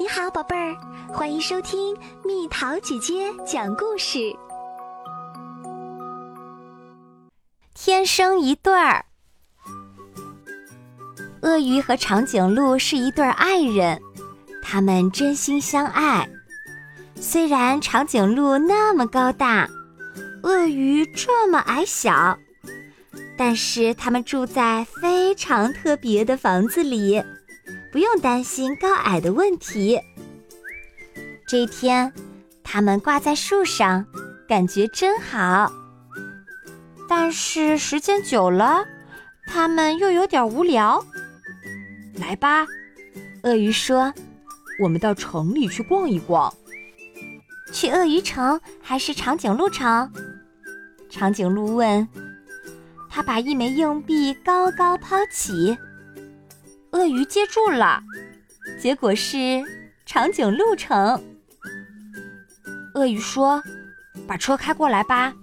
你好，宝贝儿，欢迎收听蜜桃姐姐讲故事。天生一对儿，鳄鱼和长颈鹿是一对爱人，他们真心相爱。虽然长颈鹿那么高大，鳄鱼这么矮小，但是他们住在非常特别的房子里。不用担心高矮的问题。这一天，他们挂在树上，感觉真好。但是时间久了，他们又有点无聊。来吧，鳄鱼说：“我们到城里去逛一逛。”去鳄鱼城还是长颈鹿城？长颈鹿问。他把一枚硬币高高抛起。鳄鱼接住了，结果是长颈鹿城。鳄鱼说：“把车开过来吧。”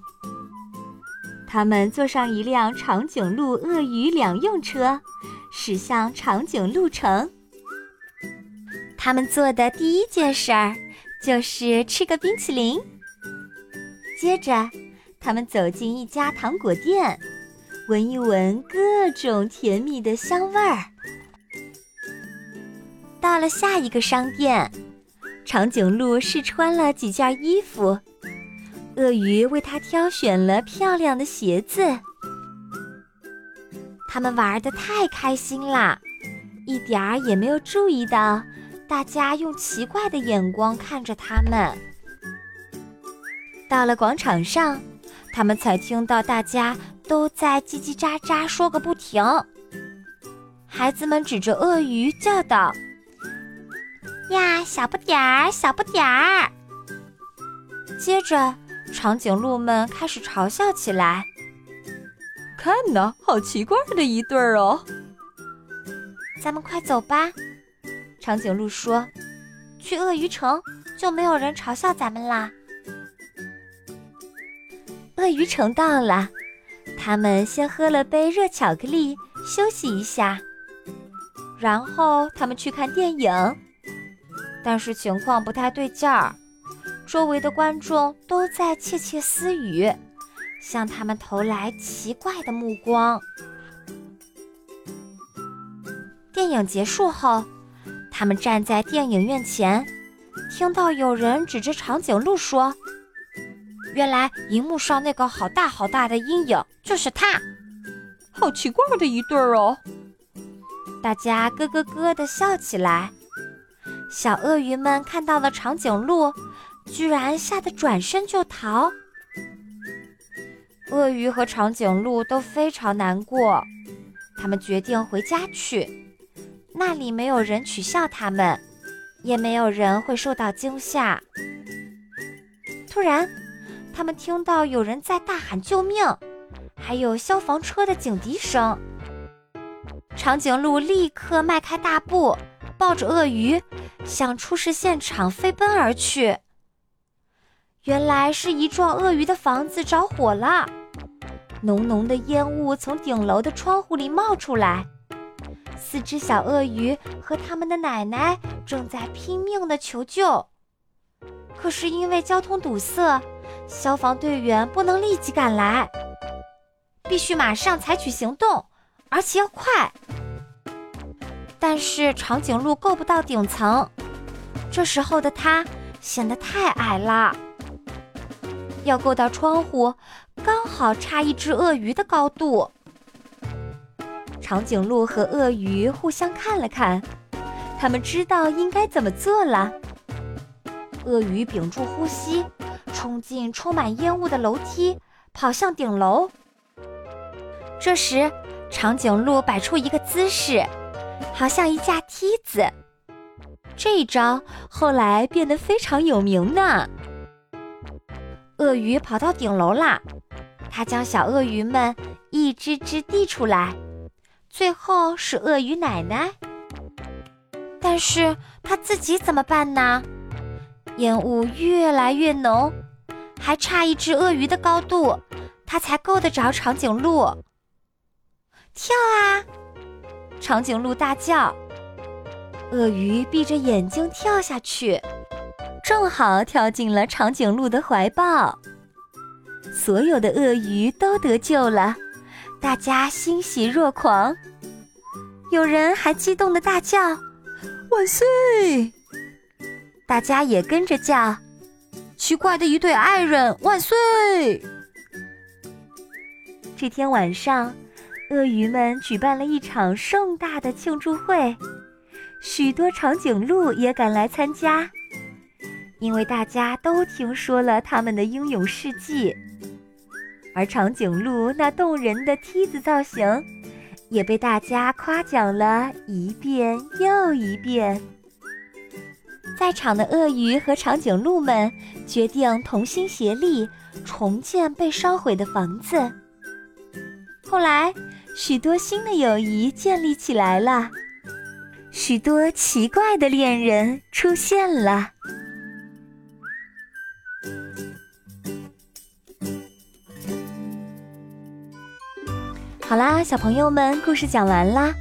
他们坐上一辆长颈鹿鳄鱼两用车，驶向长颈鹿城。他们做的第一件事儿就是吃个冰淇淋。接着，他们走进一家糖果店，闻一闻各种甜蜜的香味儿。到了下一个商店，长颈鹿试穿了几件衣服，鳄鱼为它挑选了漂亮的鞋子。他们玩的太开心啦，一点儿也没有注意到大家用奇怪的眼光看着他们。到了广场上，他们才听到大家都在叽叽喳喳说个不停。孩子们指着鳄鱼叫道。呀，小不点儿，小不点儿。接着，长颈鹿们开始嘲笑起来。看呐，好奇怪的一对儿哦！咱们快走吧，长颈鹿说。去鳄鱼城就没有人嘲笑咱们啦。鳄鱼城到了，他们先喝了杯热巧克力，休息一下，然后他们去看电影。但是情况不太对劲儿，周围的观众都在窃窃私语，向他们投来奇怪的目光。电影结束后，他们站在电影院前，听到有人指着长颈鹿说：“原来荧幕上那个好大好大的阴影就是他，好奇怪的一对儿哦！”大家咯咯咯地笑起来。小鳄鱼们看到了长颈鹿，居然吓得转身就逃。鳄鱼和长颈鹿都非常难过，他们决定回家去，那里没有人取笑他们，也没有人会受到惊吓。突然，他们听到有人在大喊救命，还有消防车的警笛声。长颈鹿立刻迈开大步，抱着鳄鱼。向出事现场飞奔而去。原来是一幢鳄鱼的房子着火了，浓浓的烟雾从顶楼的窗户里冒出来。四只小鳄鱼和他们的奶奶正在拼命的求救，可是因为交通堵塞，消防队员不能立即赶来，必须马上采取行动，而且要快。但是长颈鹿够不到顶层，这时候的他显得太矮了。要够到窗户，刚好差一只鳄鱼的高度。长颈鹿和鳄鱼互相看了看，他们知道应该怎么做了。鳄鱼屏住呼吸，冲进充满烟雾的楼梯，跑向顶楼。这时，长颈鹿摆出一个姿势。好像一架梯子，这一招后来变得非常有名呢。鳄鱼跑到顶楼啦，它将小鳄鱼们一只只递出来，最后是鳄鱼奶奶。但是它自己怎么办呢？烟雾越来越浓，还差一只鳄鱼的高度，它才够得着长颈鹿。跳啊！长颈鹿大叫：“鳄鱼闭着眼睛跳下去，正好跳进了长颈鹿的怀抱。所有的鳄鱼都得救了，大家欣喜若狂。有人还激动的大叫：“万岁！”大家也跟着叫：“奇怪的一对爱人，万岁！”这天晚上，鳄鱼们举办了一场盛大的庆祝会，许多长颈鹿也赶来参加，因为大家都听说了他们的英勇事迹，而长颈鹿那动人的梯子造型。也被大家夸奖了一遍又一遍。在场的鳄鱼和长颈鹿们决定同心协力重建被烧毁的房子。后来，许多新的友谊建立起来了，许多奇怪的恋人出现了。好啦，小朋友们，故事讲完啦。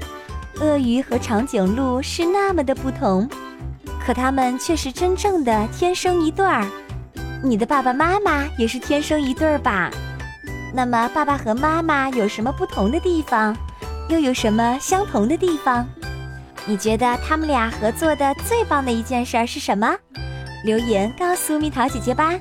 鳄鱼和长颈鹿是那么的不同，可它们却是真正的天生一对儿。你的爸爸妈妈也是天生一对儿吧？那么，爸爸和妈妈有什么不同的地方，又有什么相同的地方？你觉得他们俩合作的最棒的一件事是什么？留言告诉蜜桃姐姐吧。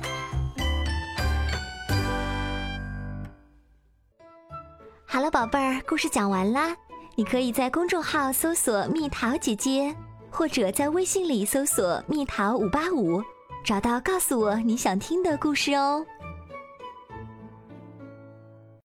好了，宝贝儿，故事讲完啦。你可以在公众号搜索“蜜桃姐姐”，或者在微信里搜索“蜜桃五八五”，找到告诉我你想听的故事哦。